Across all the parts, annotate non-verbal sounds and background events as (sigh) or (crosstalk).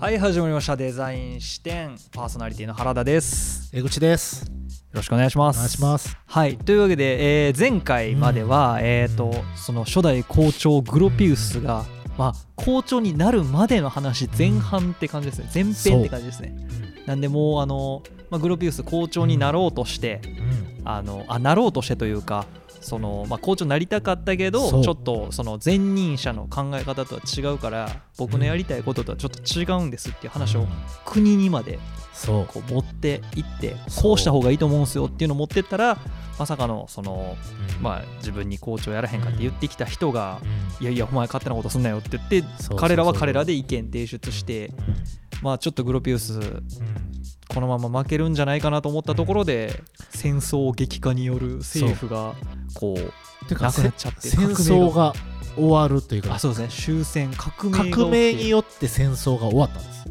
はい始まりました。デザイン視点パーソナリティの原田です。江口です。よろしくお願いします。お願いします。はいというわけで、えー前回までは、うん。えっ、とその初代校長グロピウスが、まあ校長になるまでの話前半って感じですね。前編って感じですね。なんでもうあの、まあ、グロピウス校長になろうとして、うん。あのあなろうとしてというかその、まあ、校長になりたかったけどちょっとその前任者の考え方とは違うから僕のやりたいこととはちょっと違うんですっていう話をうん。国にまでそう。こう持っていってこうした方がいいと思うんですよっていうのを持ってったらまさかのその、うん。まあ、自分に校長やらへんかって言ってきた人がうん。いやいやお前勝手なことすんなよって言って彼らは彼らで意見提出してまあちょっとグロピウスこのまま負けるんじゃないかなと思ったところで、戦争激化による政府がこうなくなっちゃって戦争が終わるというか。あそうですね。終戦革命革命によって戦争が終わったんです。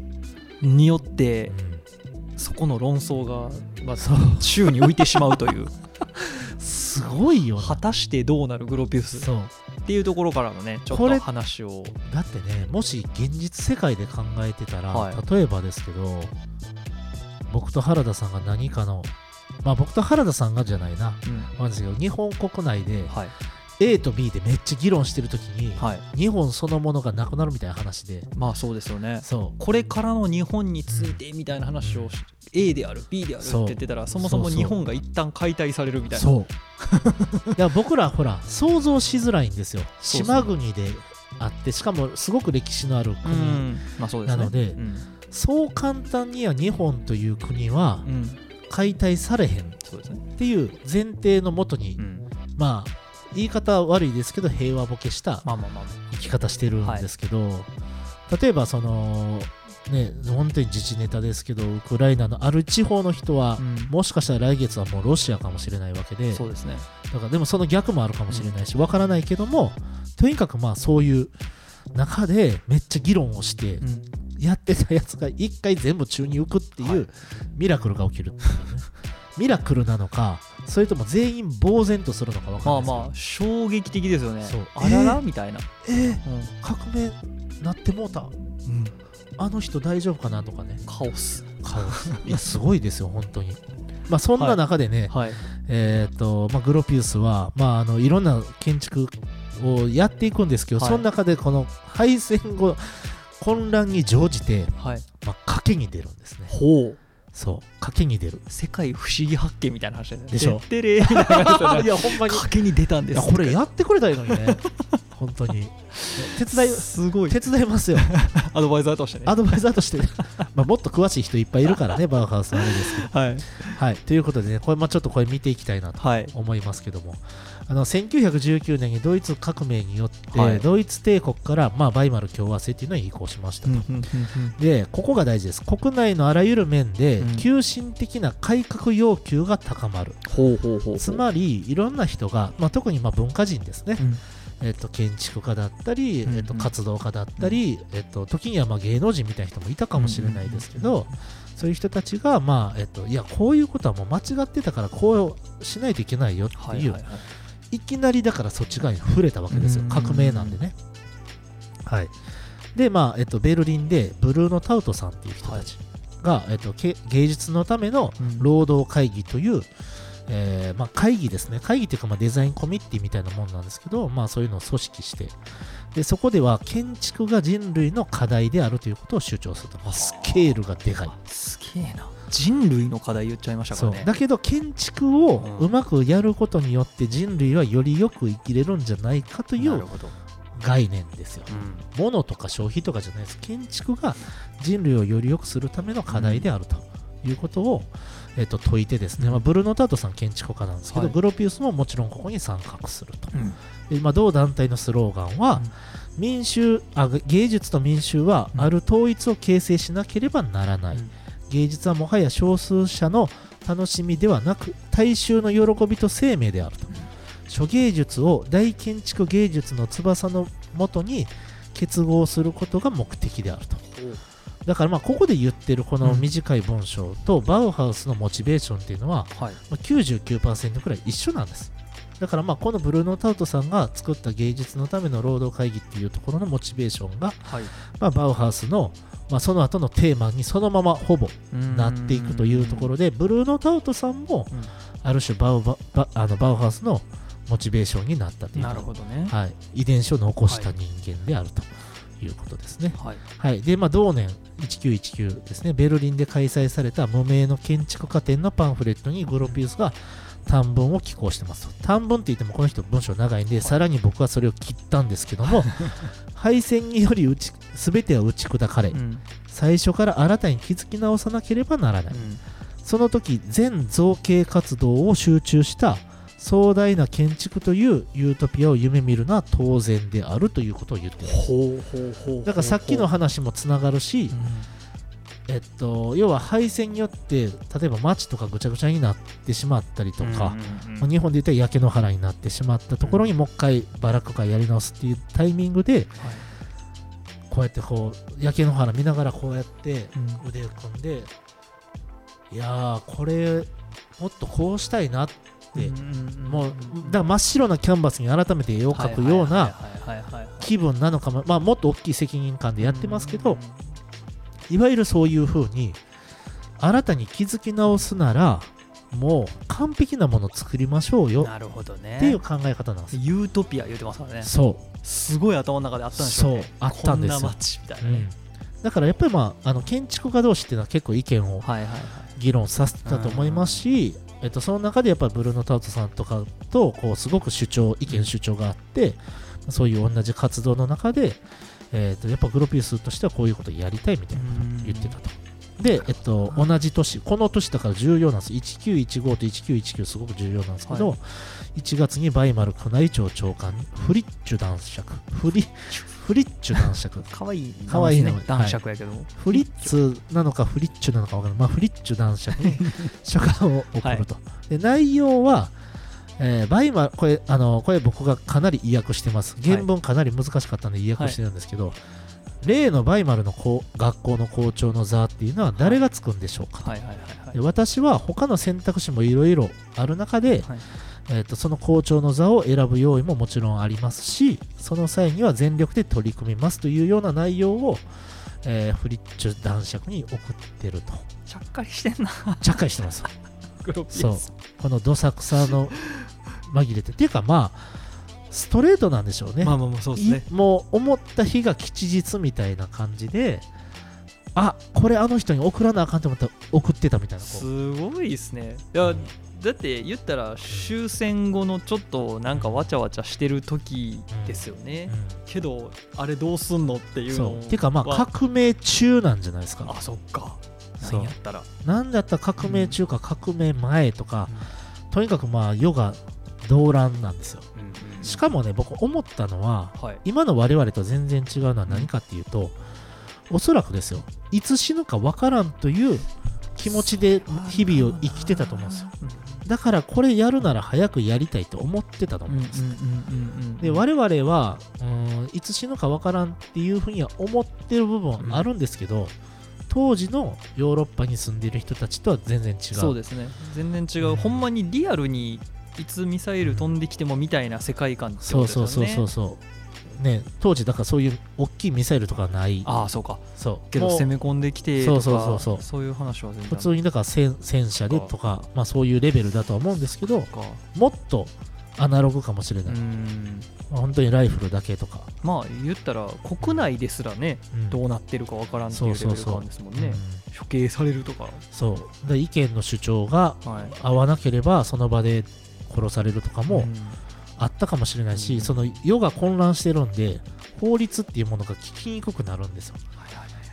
によってうん。そこの論争が、まあ、宙に浮いてしまうという。(laughs) すごいよな。果たしてどうなるグロピウスそう。っていうところからのねちょっと話を。だってねもし現実世界で考えてたら、はい。例えばですけど僕と原田さんが何かのまあ僕と原田さんがじゃないな。うん。わかんないですけど日本国内ではい。A と B でめっちゃ議論してる時に、はい。日本そのものがなくなるみたいな話で。まあそうですよね。そう。これからの日本についてみたいな話をし A である B であるって言ってたらそもそも日本が一旦解体されるみたいなそういや僕らほら想像しづらいんですよ。島国であってしかもすごく歴史のあるう国、ん。まあそうですね。なのでうんそう簡単には日本という国はうん。解体されへんっていう前提のもとに、うん。まあ言い方は悪いですけど平和ボケした生き方してるんですけど、例えばそのね本当に自治ネタですけどウクライナのある地方の人は、うん。もしかしたら来月はもうロシアかもしれないわけでそうですね。だからでもその逆もあるかもしれないし、わからないけどもとにかくまあそういう中でめっちゃ議論をしてうんやってたやつが一回全部宙に浮くっていう、はい。ミラクルが起きるっていうね。(laughs) ミラクルなのかそれとも全員呆然とするのかわかまあんないですけど。まあ衝撃的ですよね。そう。あらら、えー？みたいな、えー？うん。革命なってもうた？あの人大丈夫かなとかね。カオス。顔いやすごいですよ本当に。(laughs) まあそんな中でね、はい。えっ、と、まあ、グロピウスは、まあ、あのいろんな建築をやっていくんですけど、はい。その中でこの敗戦後混乱に乗じて、はい。まあ、賭けに出るんですね。ほう。そう。賭けに出る。世界不思議発見みたいな話でしょ。てってれー。みたい (laughs) やほんまに。賭けに出たんです。これやってくれたらいいのにね。本当に。(laughs) 手伝い。すごい手伝いますよ。(laughs) アドバイザーとしてね。アドバイザーとして、まあ、もっと詳しい人いっぱいいるからね (laughs) バウハウスはあれですけど。はい。はい。ということでねこれ、まあ、ちょっとこれ見ていきたいなとはい。思いますけども。あの1919年にドイツ革命によって、はい。ドイツ帝国から、まあ、バイマル共和制っていうのに移行しましたと、うんうんうんうん。でここが大事です。国内のあらゆる面でうん急進的な改革要求が高まる、つまりいろんな人が、まあ、特にまあ文化人ですね、うんえっと建築家だったり、えっと活動家だったり、えっと時にはまあ芸能人みたいな人もいたかもしれないですけど、そういう人たちが、まあえっと、いやこういうことはもう間違ってたからこうしないといけないよっていう、はいきなりだからそっち側に触れたわけですよ。うん革命なんでね。はい。でまあ、えっと、ベルリンでブルーノ・タウトさんっていう人たちが、えっと、け芸術のためのうん。労働会議という、えーまあ、会議ですね。会議というかまあデザインコミッティみたいなもんなんですけど、まあ、そういうのを組織してでそこでは建築が人類の課題であるということを主張すると、まあ、スケールがでかい。すげえな。人類の課題言っちゃいましたかそらねう。だけど建築をうまくやることによって人類はよりよく生きれるんじゃないかという概念ですよ。うん。物とか消費とかじゃないです。建築が人類をより良くするための課題であるということを、えっと説いてですね、まあ、ブルーノ・タートさん建築家なんですけど、はい。グロピウスももちろんここに参画すると。うん。でまあ、同団体のスローガンは、民衆あ芸術と民衆はうん。ある統一を形成しなければならない、うん。芸術はもはや少数者の楽しみではなく大衆の喜びと生命であると、諸芸術を大建築芸術の翼のもとに結合することが目的であるとだからまあここで言ってるこの短い文章とバウハウスのモチベーションっていうのははい。まあ99%くらい一緒なんです。だからまあこのブルーノ・タウトさんが作った芸術のための労働会議っていうところのモチベーションが、はい。まあ、バウハウスのまあ、その後のテーマにそのままほぼうんなっていくというところでブルーノ・タウトさんもうん。ある種バウババあのバウハウスのモチベーションになったという。なるほどね。はい、遺伝子を残した人間であると。いうことですね。はいはい、で、まあ、同年1919ですね、ベルリンで開催された無名の建築家展のパンフレットにグロピウスが短文を寄稿してます。短文って言ってもこの人文章長いんで、さらに僕はそれを切ったんですけども、(laughs) 敗戦により打ち全ては打ち砕かれう、ん最初から新たに築き直さなければならない。うんその時全造形活動を集中した壮大な建築というユートピアを夢見るのは当然であるということを言ってるほうほうほうだからさっきの話もつながるし、えっと、要は敗戦によって例えば街とかぐちゃぐちゃになってしまったりとか、まあ日本で言ったら焼け野原になってしまったところにもう一回バラック会やり直すっていうタイミングでこうやってこう焼け野原見ながらこうやって腕を組んでいやーこれもっとこうしたいなってもうだ真っ白なキャンバスに改めて絵を描くような気分なのかも、まあ、もっと大きい責任感でやってますけど、いわゆるそういう風に新たに築き直すならもう完璧なものを作りましょうよ。なるほどね。っていう考え方なんです。ユートピア言うてますからね。そう。すごい頭の中であったんでしょうね。そうあったんですよ。こんな街みたいなね。うん、だからやっぱりまああの建築家同士っていうのは結構意見をはいはいはい。議論させてたと思いますし、えっと、その中でやっぱりブルーノ・タウトさんとかとこうすごく主張意見主張があってそういう同じ活動の中で、えっとやっぱグロピウスとしてはこういうことをやりたいみたいなことを言ってたと。で、えっと、同じ年、この年だから重要なんです。1915と1919すごく重要なんですけど、は1月にバイマル宮内庁長官、フリッチュ男爵、フリフリッチュ男爵、かわい。いかわい。男爵やけども。フリッツなのかフリッチュなのか分からない、まあ、フリッチュ男爵。に書簡を送ると。で内容は、えーバイマルこれあのこれ僕がかなり意訳してます。原文かなり難しかったんで意訳してるんですけど、例のバイマルの校学校の校長の座っていうのは誰がつくんでしょうか私は他の選択肢もいろいろある中で、はいえー、とその校長の座を選ぶ用意ももちろんありますしその際には全力で取り組みますというような内容を、えーフリッチュ男爵に送ってると。ちゃっかりしてんな。ちゃっかりしてます。(laughs) そう。このどさくさの紛れて。っていうかまあストレートなんでしょうね,、まあまあまあそうですね。いもう思った日が吉日みたいな感じであこれあの人に送らなあかんと思ったら送ってたみたいなすごいですね。いやだって言ったら終戦後のちょっとなんかわちゃわちゃしてる時ですよね、けどあれどうすんのっていうそのう。ていうかまあは。革命中なんじゃないですか。あそっか。そう。なんやったら。なんだったら革命中か革命前とか、とにかくまあ世が動乱なんですよ。うんうんしかもね僕思ったのははい。今の我々と全然違うのは何かっていうと、おそらくですよいつ死ぬかわからんという気持ちで日々を生きてたと思うんですよだからこれやるなら早くやりたいと思ってたとうんうん思うんです、うんうんうん。で我々はうーんいつ死ぬかわからんっていうふうには思ってる部分はあるんですけど、当時のヨーロッパに住んでいる人たちとは全然違う。そうですね。全然違う、うん。ほんまにリアルにいつミサイル飛んできてもみたいな世界観ってことですよね。そうそうそうそうね当時だからそういう大きいミサイルとかはない。ああそうか。そう。けど攻め込んできてとかそうそうそうそう。いう話は全然。普通にだから戦戦車でとか、まあ、そういうレベルだとは思うんですけどか。もっとアナログかもしれうない、ん。まあ本当にライフルだけとか、まあ言ったら国内ですらね、うん。どうなってるかわからんっていう。レベル感ですもんね。うん。処刑されるとか。そう。で意見の主張がはい。合わなければその場で殺されるとかもうんあったかもしれないし、うん。その世が混乱してるんで法律っていうものが聞きにくくなるんですよ。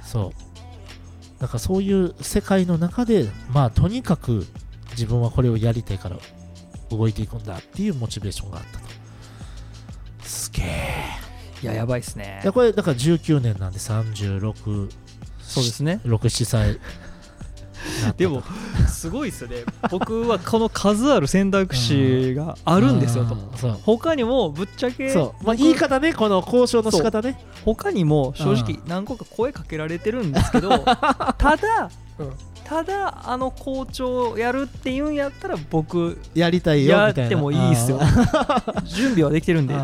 そう。だからそういう世界の中でまあとにかく自分はこれをやりたいから動いていくんだっていうモチベーションがあったと。すげえ。いややばいっすね。いやこれだから19年なんで36そうですね。67歳。に (laughs) なったと。でもすごいっすよね。僕はこの数ある選択肢があるんですよと。他にもぶっちゃけそう、まあ、僕言い方ねこの交渉の仕方ね。他にも正直何個か声かけられてるんですけど (laughs) ただ、うん。ただあの校長やるっていうんやったら僕やりたいよみたいな。やってもいいっすよ。(laughs) 準備はできてるんで。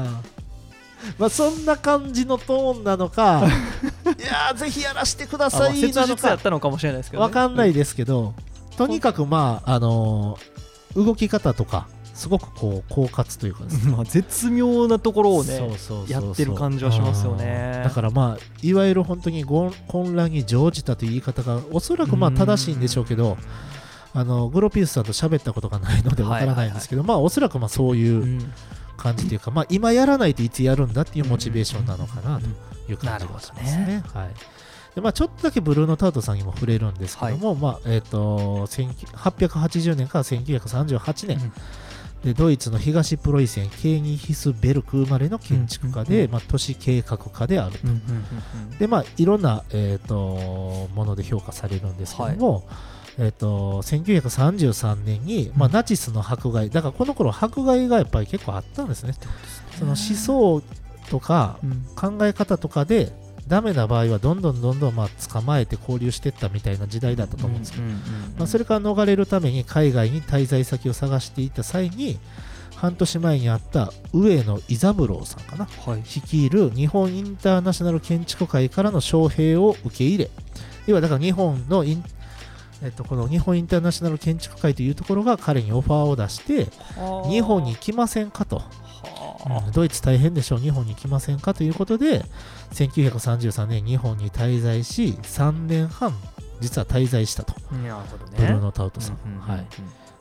まあそんな感じのトーンなのか (laughs) いやーぜひやらせてくださいなの切実やっかたのかもしれないですけど、ね、わかんないですけど、とにかくまああのー動き方とかすごくこう狡猾というかですね。(laughs) まあ絶妙なところをねやってる感じはしますよね。うん。だからまあいわゆる本当にご混乱に乗じたという言い方がおそらくまあ正しいんでしょうけどあのグロピウスさんと喋ったことがないのでわからないんですけど、まあおそらくまあそういううん。感じというか、まあ今やらないといつやるんだっていうモチベーションなのかなという感じがしますね。はいでまあ、ちょっとだけブルーノ・タウトさんにも触れるんですけども、まあえー、と1880年から1938年、でドイツの東プロイセンケーニヒスベルク生まれの建築家で、うんうんうん。まあ、都市計画家であると。うんうんうんでまあいろんな、えー、ともので評価されるんですけども、えー、と1933年に、まあ、うん。ナチスの迫害だからこの頃迫害がやっぱり結構あったんですね。その思想とかうん。考え方とかでダメな場合はどんどんどんどんまあ捕まえて交流していったみたいな時代だったと思うんですけど、まあ、それから逃れるために海外に滞在先を探していった際に半年前にあった上野伊三郎さんかな。はい。率いる日本インターナショナル建築会からの招聘を受け入れ。要はだから日本のインえっと、この日本インターナショナル建築会というところが彼にオファーを出して日本に来ませんかと、ドイツ大変でしょう。日本に来ませんかということで1933年日本に滞在し3年半実は滞在したと。あなるほどね。ブルーノ・タウトさん、うんうんうんはい、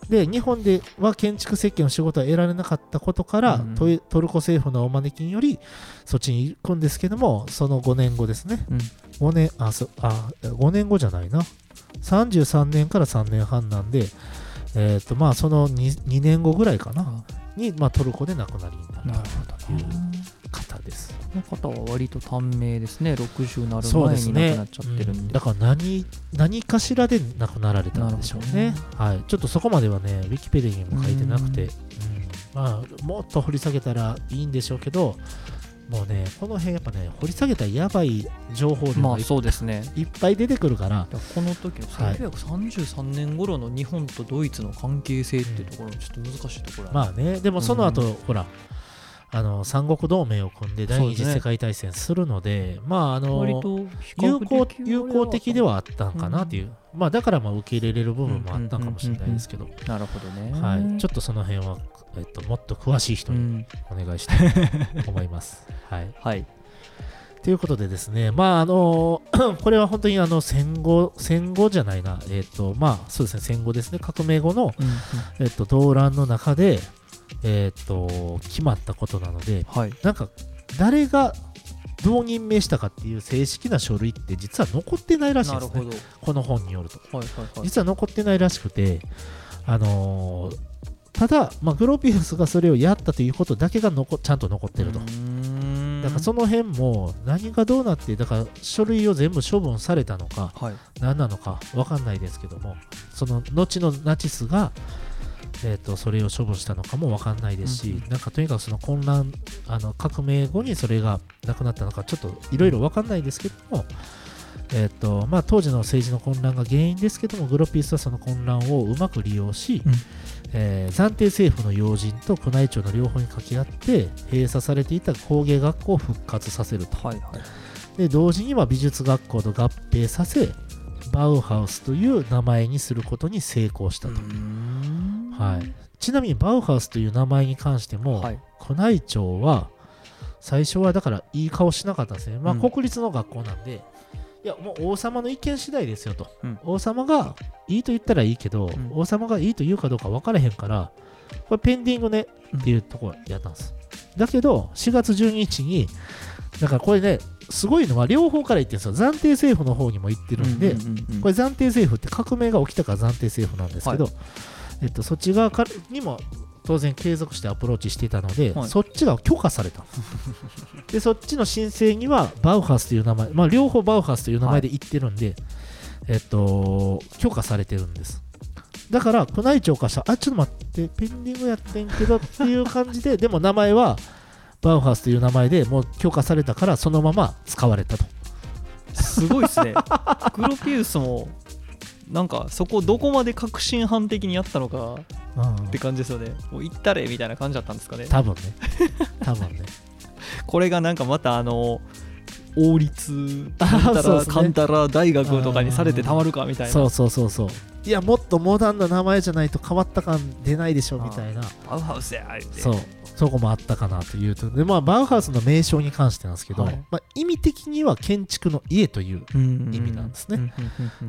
で日本では建築設計の仕事は得られなかったことから、うんトルコ政府のお招きによりそっちに行くんですけどもその5年後ですね。うん。5年あそあ5年後じゃないな。33年から3年半なんでえっ、とまあその 2, 2年後ぐらいかな。あに、まあ、トルコで亡くなりになるなるほど。いうね方ですこの方は割と短命ですね。60なる前に亡くなっちゃってるうんん。でだから何何かしらで亡くなられたんでしょうね。なるはい、ちょっとそこまではねウィキペディアにも書いてなくて、ううん。まあ、もっと掘り下げたらいいんでしょうけどもうねこの辺やっぱね掘り下げたらやばい情報量まあがい,、そうですね。いっぱい出てくるから。この時のはい。1933年頃の日本とドイツの関係性っていうところちょっと難しいところあるまあね。でもその後、うん。ほらあの三国同盟を組んで第二次世界大戦するのでまああの有効有効的ではあったんかなっていう、まあだからまあ受け入れれる部分もあったんかもしれないですけど、なるほどね。はい、ちょっとその辺は、えっと、もっと詳しい人にうん。お願いしたいと思います。(laughs) はい、はい。ということでですね、まああの (clears throat) これは本当にあの戦後、戦後じゃないな、えっ、と、まあそうですね、戦後ですね、革命後の、うんうん。えっと動乱の中で、えっと決まったことなので、はい。なんか誰がどう任命したかっていう正式な書類って実は残ってないらしいですね、この本によると。はいはいはい。実は残ってないらしくて、あのーただ、まあ、グロピウスがそれをやったということだけが残ちゃんと残ってると。だからその辺も何がどうなって、だから書類を全部処分されたのか、はい。何なのか分かんないですけども、その後のナチスが、えー、とそれを処分したのかも分かんないですし、うんうん。なんかとにかくその混乱、あの革命後にそれがなくなったのか、ちょっといろいろ分かんないですけども、えーとまあ、当時の政治の混乱が原因ですけども、グロピウスはその混乱をうまく利用し、うん。えー暫定政府の要人と宮内庁の両方に掛け合って、閉鎖されていた工芸学校を復活させると。はいはい。で同時には美術学校と合併させバウハウスという名前にすることに成功したと、はい、ちなみにバウハウスという名前に関しても、はい。宮内庁は最初はだからいい顔しなかったんですね、まあ、うん。国立の学校なんで、いやもう王様の意見次第ですよと、うん。王様がいいと言ったらいいけど、ん。王様がいいと言うかどうか分からへんからこれペンディングねっていうところやったんです、だけど4月12日にだからこれねすごいのは両方から言ってるんですよ。暫定政府の方にも言ってるんで、うんうんうんうん。これ暫定政府って革命が起きたから暫定政府なんですけど、えっと、そっち側からにも当然継続してアプローチしていたので、はい。そっちが許可された。(laughs) でそっちの申請にはバウハウスという名前、まあ、両方バウハウスという名前で言ってるんで、えっと、許可されてるんです。だから宮内庁からしたらあちょっと待ってペンディングやってんけどっていう感じで (laughs) でも名前はバウハウスという名前でもう許可されたからそのまま使われたと。すごいですね。グロピウスもなんかそこどこまで革新犯的にやったのかうん。って感じですよね。もう行ったれみたいな感じだったんですかね。多分ね。多分ね。(laughs) これがなんかまたあの王立 (laughs) あカンタそうですね。ラカンタラ大学とかにされてたまるかみたいな。そうそうそうそう。いやもっとモダンな名前じゃないと変わった感出ないでしょみたいな。バウハウスやそう。そこもあったかなというと。でまあバウハウスの名称に関してなんですけど、はい。まあ、意味的には建築の家という意意味なんですね。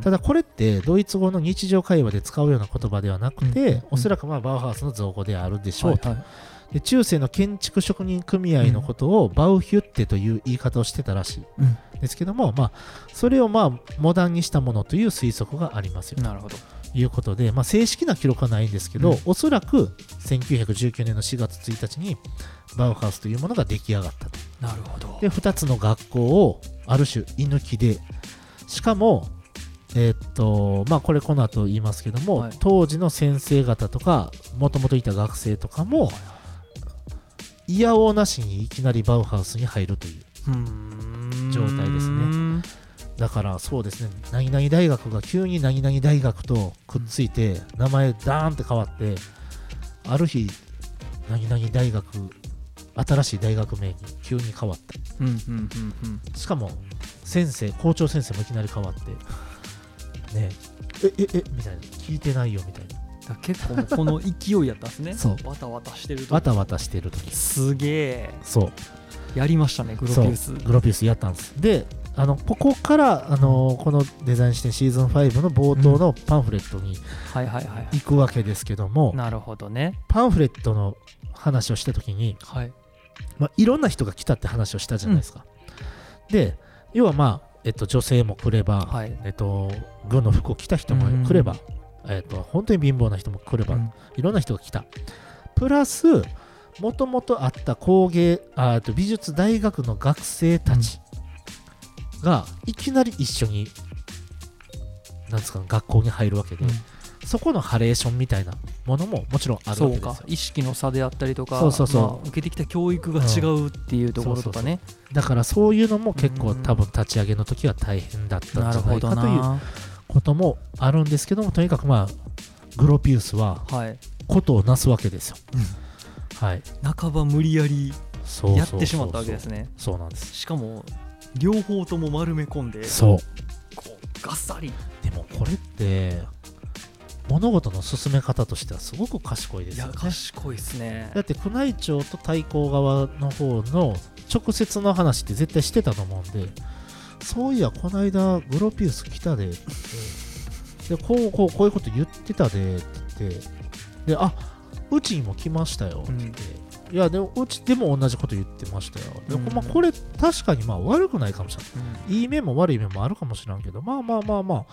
ただこれってドイツ語の日常会話で使うような言葉ではなくて、うんうん。おそらくまあバウハウスの造語であるでしょうと、はいはいで中世の建築職人組合のことをバウヒュッテという言い方をしてたらしい。うん。ですけども、まあ、それをまあモダンにしたものという推測がありますよ。なるほど。ということで、まあ、正式な記録はないんですけど、うん。おそらく1919年の4月1日にバウハウスというものが出来上がったと。なるほど。で2つの学校をある種居抜きでしかもえーっとまあこれこの後言いますけども、はい。当時の先生方とかもともといた学生とかもいやおうなしにいきなりバウハウスに入るという。状態ですね。だからそうですね。何々大学が急に何々大学とくっついて名前ダーンって変わってある日何々大学新しい大学名に急に変わったうんうんうんうん。しかも先生校長先生もいきなり変わって。ね。えええみたいな。聞いてないよみたいな結構この勢いやったんですね。そう。わたわたしてるとわたわたしてる時。すげえ。そう。やりましたねグロピウス。グロピウスやったんです。であのここからあのこのデザイン視点シーズン5の冒頭のパンフレットに行くわけですけども、なるほどね。パンフレットの話をした時に、はい。まあ、いろんな人が来たって話をしたじゃないですか、で要はまあ、えっと、女性も来れば、はい。えっと、軍の服を着た人も来れば、えっと、本当に貧乏な人も来れば、うん。いろんな人が来た。プラスもともとあった工芸あと美術大学の学生たちがいきなり一緒になんですか学校に入るわけで、うん。そこのハレーションみたいなものももちろんあるわけですよ。意識の差であったりとかそうそうそう。まあ受けてきた教育が違うっていうところとかね。だからそういうのも結構うん。多分立ち上げの時は大変だったんじゃないかというなこともあるんですけどもとにかくまあグロピウスははい。ことをなすわけですよ、はい。半ば無理やりやってしまったわけですね。そうなんです。しかも両方とも丸め込んでそう。こうガッサリ。でもこれって物事の進め方としてはすごく賢いでいやすよね。賢いですね。だって宮内庁と対抗側の方の直接の話って絶対してたと思うんでそういやこの間グロピウス来たでって。言ってでこうこうこういうこと言ってたでって言ってであうちにも来ましたよって。言って、いやでもうちでも同じこと言ってましたよ。で、うん。まあ、これ確かにまあ悪くないかもしれない。いい面も悪い面もあるかもしれんけどまあまあまあまあ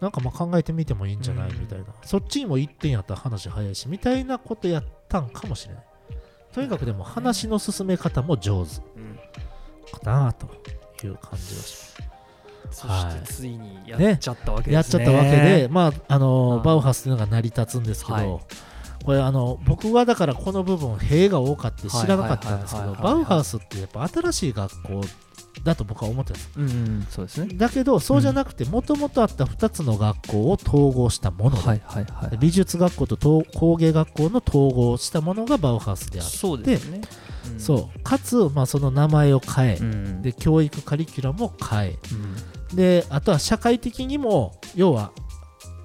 なんかまあ考えてみてもいいんじゃないうん。みたいな。そっちにも一点やったら話早いしみたいなことやったんかもしれない。とにかくでも話の進め方も上手。うん。かなという感じがしそはいしてついにやっちゃったわけますですね。やっちゃったわけでまああのはい。バウハウスというのが成り立つんですけはい。どこれあの僕はだからこの部分塀が多かって知らなかったんですけどバウハウスってやっぱ新しい学校だと僕は思ってますうんうんそうですね。だけどそうじゃなくてもともとあった2つの学校を統合したものではいはいはい美術学校と統工芸学校の統合したものがバウハウスである、そうですね。うん。そう。かつ、まあ、その名前を変え、うん。で教育カリキュラムを変え。うん。であとは社会的にも要は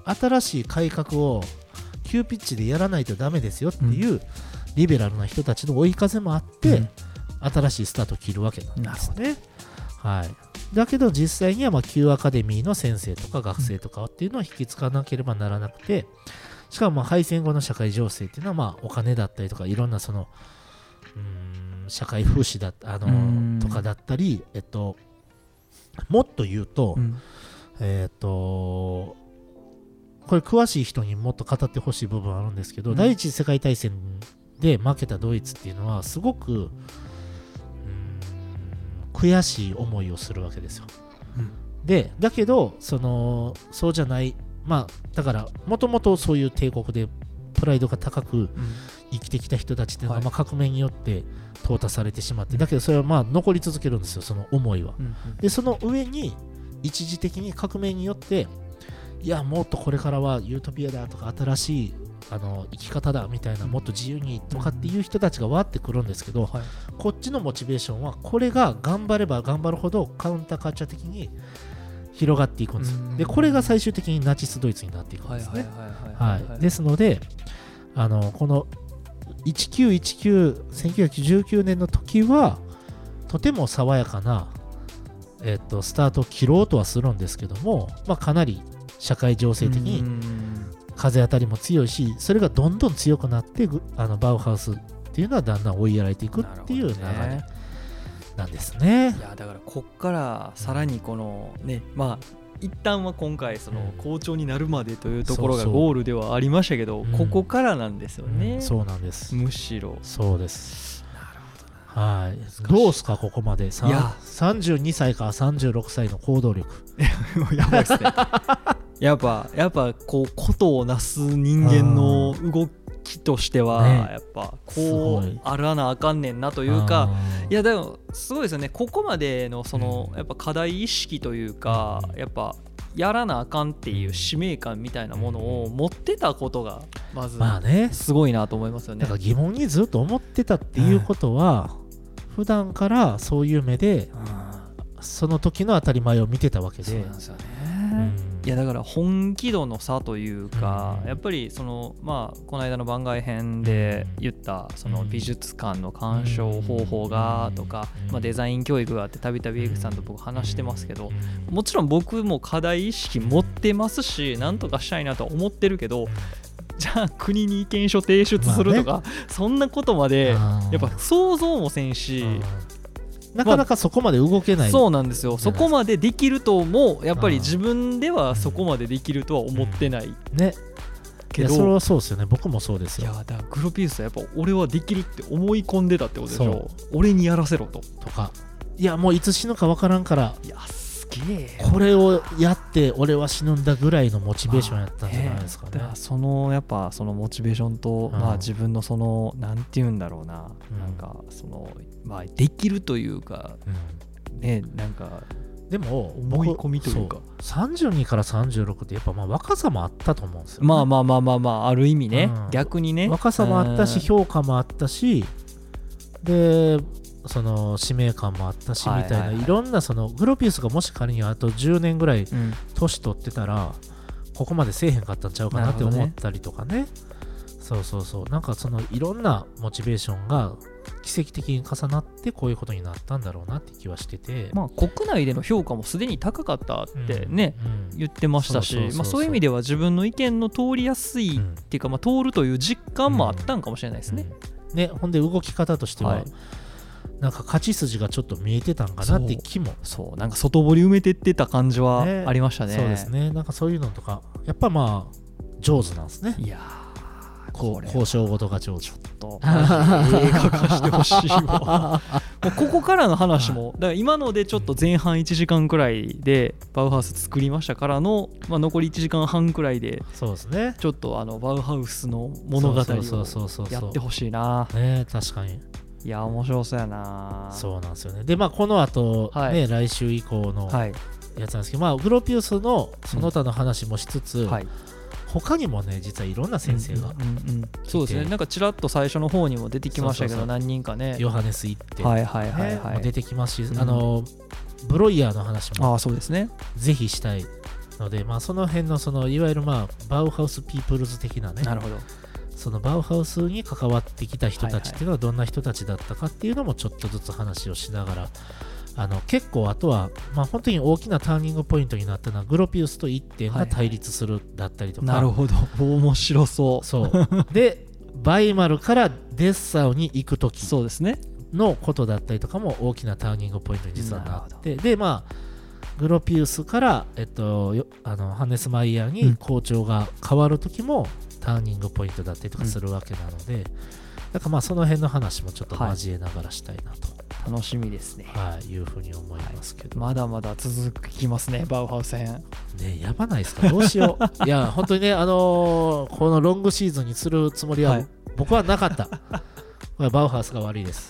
新しい改革を急ピッチでやらないとダメですよっていう、リベラルな人たちの追い風もあって、うん。新しいスタートを切るわけなんですなね。はい、だけど実際にはまあ Q アカデミーの先生とか学生とかっていうのを引き継がなければならなくてしかもまあ敗戦後の社会情勢っていうのはまあお金だったりとかいろんなそのうーん社会風刺だあのうん。とかだったり、えっと、もっと言うと、うん。えっとこれ詳しい人にもっと語ってほしい部分あるんですけど、うん。第一次世界大戦で負けたドイツっていうのはすごくうーん悔しい思いをするわけですよ。うん。でだけどそのそうじゃない。まあだからもともとそういう帝国でプライドが高く生きてきた人たちっていうのは、はい。まあ革命によって淘汰されてしまってだけどそれはまあ残り続けるんですよその思いは。うん。でその上に一時的に革命によっていやもっとこれからはユートピアだとか新しいあの生き方だみたいなもっと自由にとかっていう人たちがわってくるんですけど、はい。こっちのモチベーションはこれが頑張れば頑張るほどカウンターカルチャー的に広がっていくんです。ようんでこれが最終的にナチスドイツになっていくんですね、ですのであのこの19191919年の時はとても爽やかな、えっと、スタートを切ろうとはするんですけども、まあ、かなり社会情勢的に風当たりも強いしそれがどんどん強くなってぐあのバウハウスっていうのはだんだん追いやられていくっていう流れねなんですねい。やだからこっからさらにこのねまあ一旦は今回そのうん校長になるまでというところがゴールではありましたけどうんここからなんですよね、うんそうなんです。むしろそうです。はい。どうすか、ここまで。さいや32歳から36歳の行動力。(laughs) やばいですねやっぱやっぱこうことをなす人間の動きとしては、ね。やっぱすこうあらなあかんねんなというかいやでもすごいですよね。ここまでのその、うん。やっぱ課題意識というか、うん。やっぱやらなあかんっていう使命感みたいなものを持ってたことがまずまあね、すごいなと思いますよね。疑問にずっと思ってたっていうことは、普段からそういう目でその時の当たり前を見てたわけで。そうなんですよね。うんいやだから本気度の差というか、うん。やっぱりそのまあこの間の番外編で言ったそのうん。美術館の鑑賞方法がとか、うん。まあ、デザイン教育があってたびたび江口さんと僕話してますけど、うん。もちろん僕も課題意識持ってますしなんとかしたいなとは思ってるけどじゃあ国に意見書提出するとか、そんなことまでやっぱ想像もせんし。うんなかなかそこまで動けない、そうなんですよ。そこまでできるともやっぱりうん。自分ではそこまでできるとは思ってないね。けど、それはそうですよね。僕もそうですよ。いやだからグロピウスはやっぱ俺はできるって思い込んでたってことでしそょ俺にやらせろと。とか。いやもういつ死ぬかわからんから。いやすげえ。これをやって俺は死ぬんだぐらいのモチベーションやったんじゃないですかね。だからそのやっぱそのモチベーションと、うん。まあ自分のそのなんて言うんだろうな、うん。なんかそのまあできるというかうん。ねなんかでも思い込みというか。そう。32から36ってやっぱまあ若さもあったと思うんですよ、ね、まあまあまあまあまあある意味ね、うん。逆にね。若さもあったしうん。評価もあったしでその使命感もあったしはいみたいはい。はいないろんなそのグロピウスがもし仮にあと10年ぐらいうん。年取ってたらここまでせえへんかったんちゃうかなって思ったりとかね。そうそうそう。なんかそのいろんなモチベーションが奇跡的に重なってこういうことになったんだろうなって気はしてて、まあ国内での評価もすでに高かったってね、うん言ってましたしそういう意味では自分の意見の通りやすいっていうか、まあ、通るという実感もあったんかもしれないですね。うん。ねほんで動き方としては、はい。なんか勝ち筋がちょっと見えてたんかなって気も。そう。なんか外堀埋めてってた感じはね。ありましたね。そうですね。なんかそういうのとかやっぱまあ上手なんですね。いやーこ交渉事が上手。とマジで映画化してほしいわ。(laughs) もうここからの話もだから今のでちょっと前半1時間くらいでバウハウス作りましたからの、まあ、残り1時間半くらいでそうですね。ちょっとあのバウハウスの物語をやってほしいな。ね確かに。いや面白そうやな。そうなんですよね。でまあこの後、はい。ね来週以降のはい。やつなんですけど、まあグロピウスのその他の話もしつつ、はい他にもね実はいろんな先生が、うんうんうんそうですね。なんかちらっと最初の方にも出てきましたけそうそうそう。ど何人かね。ヨハネス行って、はいはいはいはい。出てきますし、うん。あのブロイヤーの話もああそうですね。ぜひしたいので、まあ、その辺のそのいわゆる、まあ、バウハウスピープルズ的なねなるほど。そのバウハウスに関わってきた人たちっていうのはどんな人たちだったかっていうのもちょっとずつ話をしながらあの結構あとは、まあ、本当に大きなターニングポイントになったのはグロピウスと一点が対立するだったりとか、なるほど。面白そう。そう。でバイマルからデッサウに行く時そうですね。のことだったりとかも大きなターニングポイントに実はなってでまあグロピウスから、えっと、よあのハネス・マイヤーうん。に校長が変わる時もターニングポイントだったりとかするわけなので、だからまあその辺の話もちょっと交えながらしたいなと、楽しみですね。はいいうふうに思いますけど、まだまだ続きますねバウハウス編ねやばないですか？どうしよう。(laughs) いや本当にねあのーこのロングシーズンにするつもりは、はい。僕はなかった。(laughs) これはバウハウスが悪いです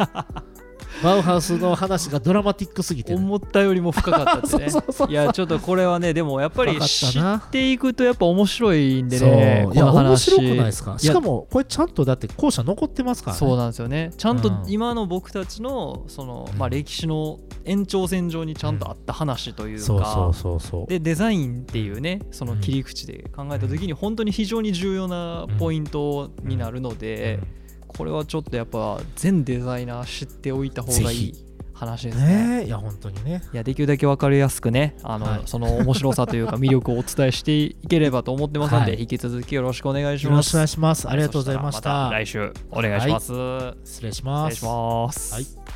バウハウスの話がドラマティックすぎてね、思ったよりも深かったですね。(laughs) いやちょっとこれはねでもやっぱり知っていくとやっぱ面白いんでねいや面白くないですか？しかもこれちゃんとだって校舎残ってますからね。そうなんですよね。ちゃんとうん。今の僕たちのその、うん。まあ、歴史の延長線上にちゃんとあった話というか、そうそうそうそう。でデザインっていうねその切り口で考えた時に本当に非常に重要なポイントになるので、これはちょっとやっぱ全デザイナー知っておいた方がいいぜ話ですね。ねえいや本当にね。いやできるだけ分かりやすくねあの、はい。その面白さというか魅力をお伝えしていければと思ってますので、はい。引き続きよろしくお願いします。よろしくお願いします。ありがとうございましそたらまた来週お願いします。失礼し失礼しますます。はい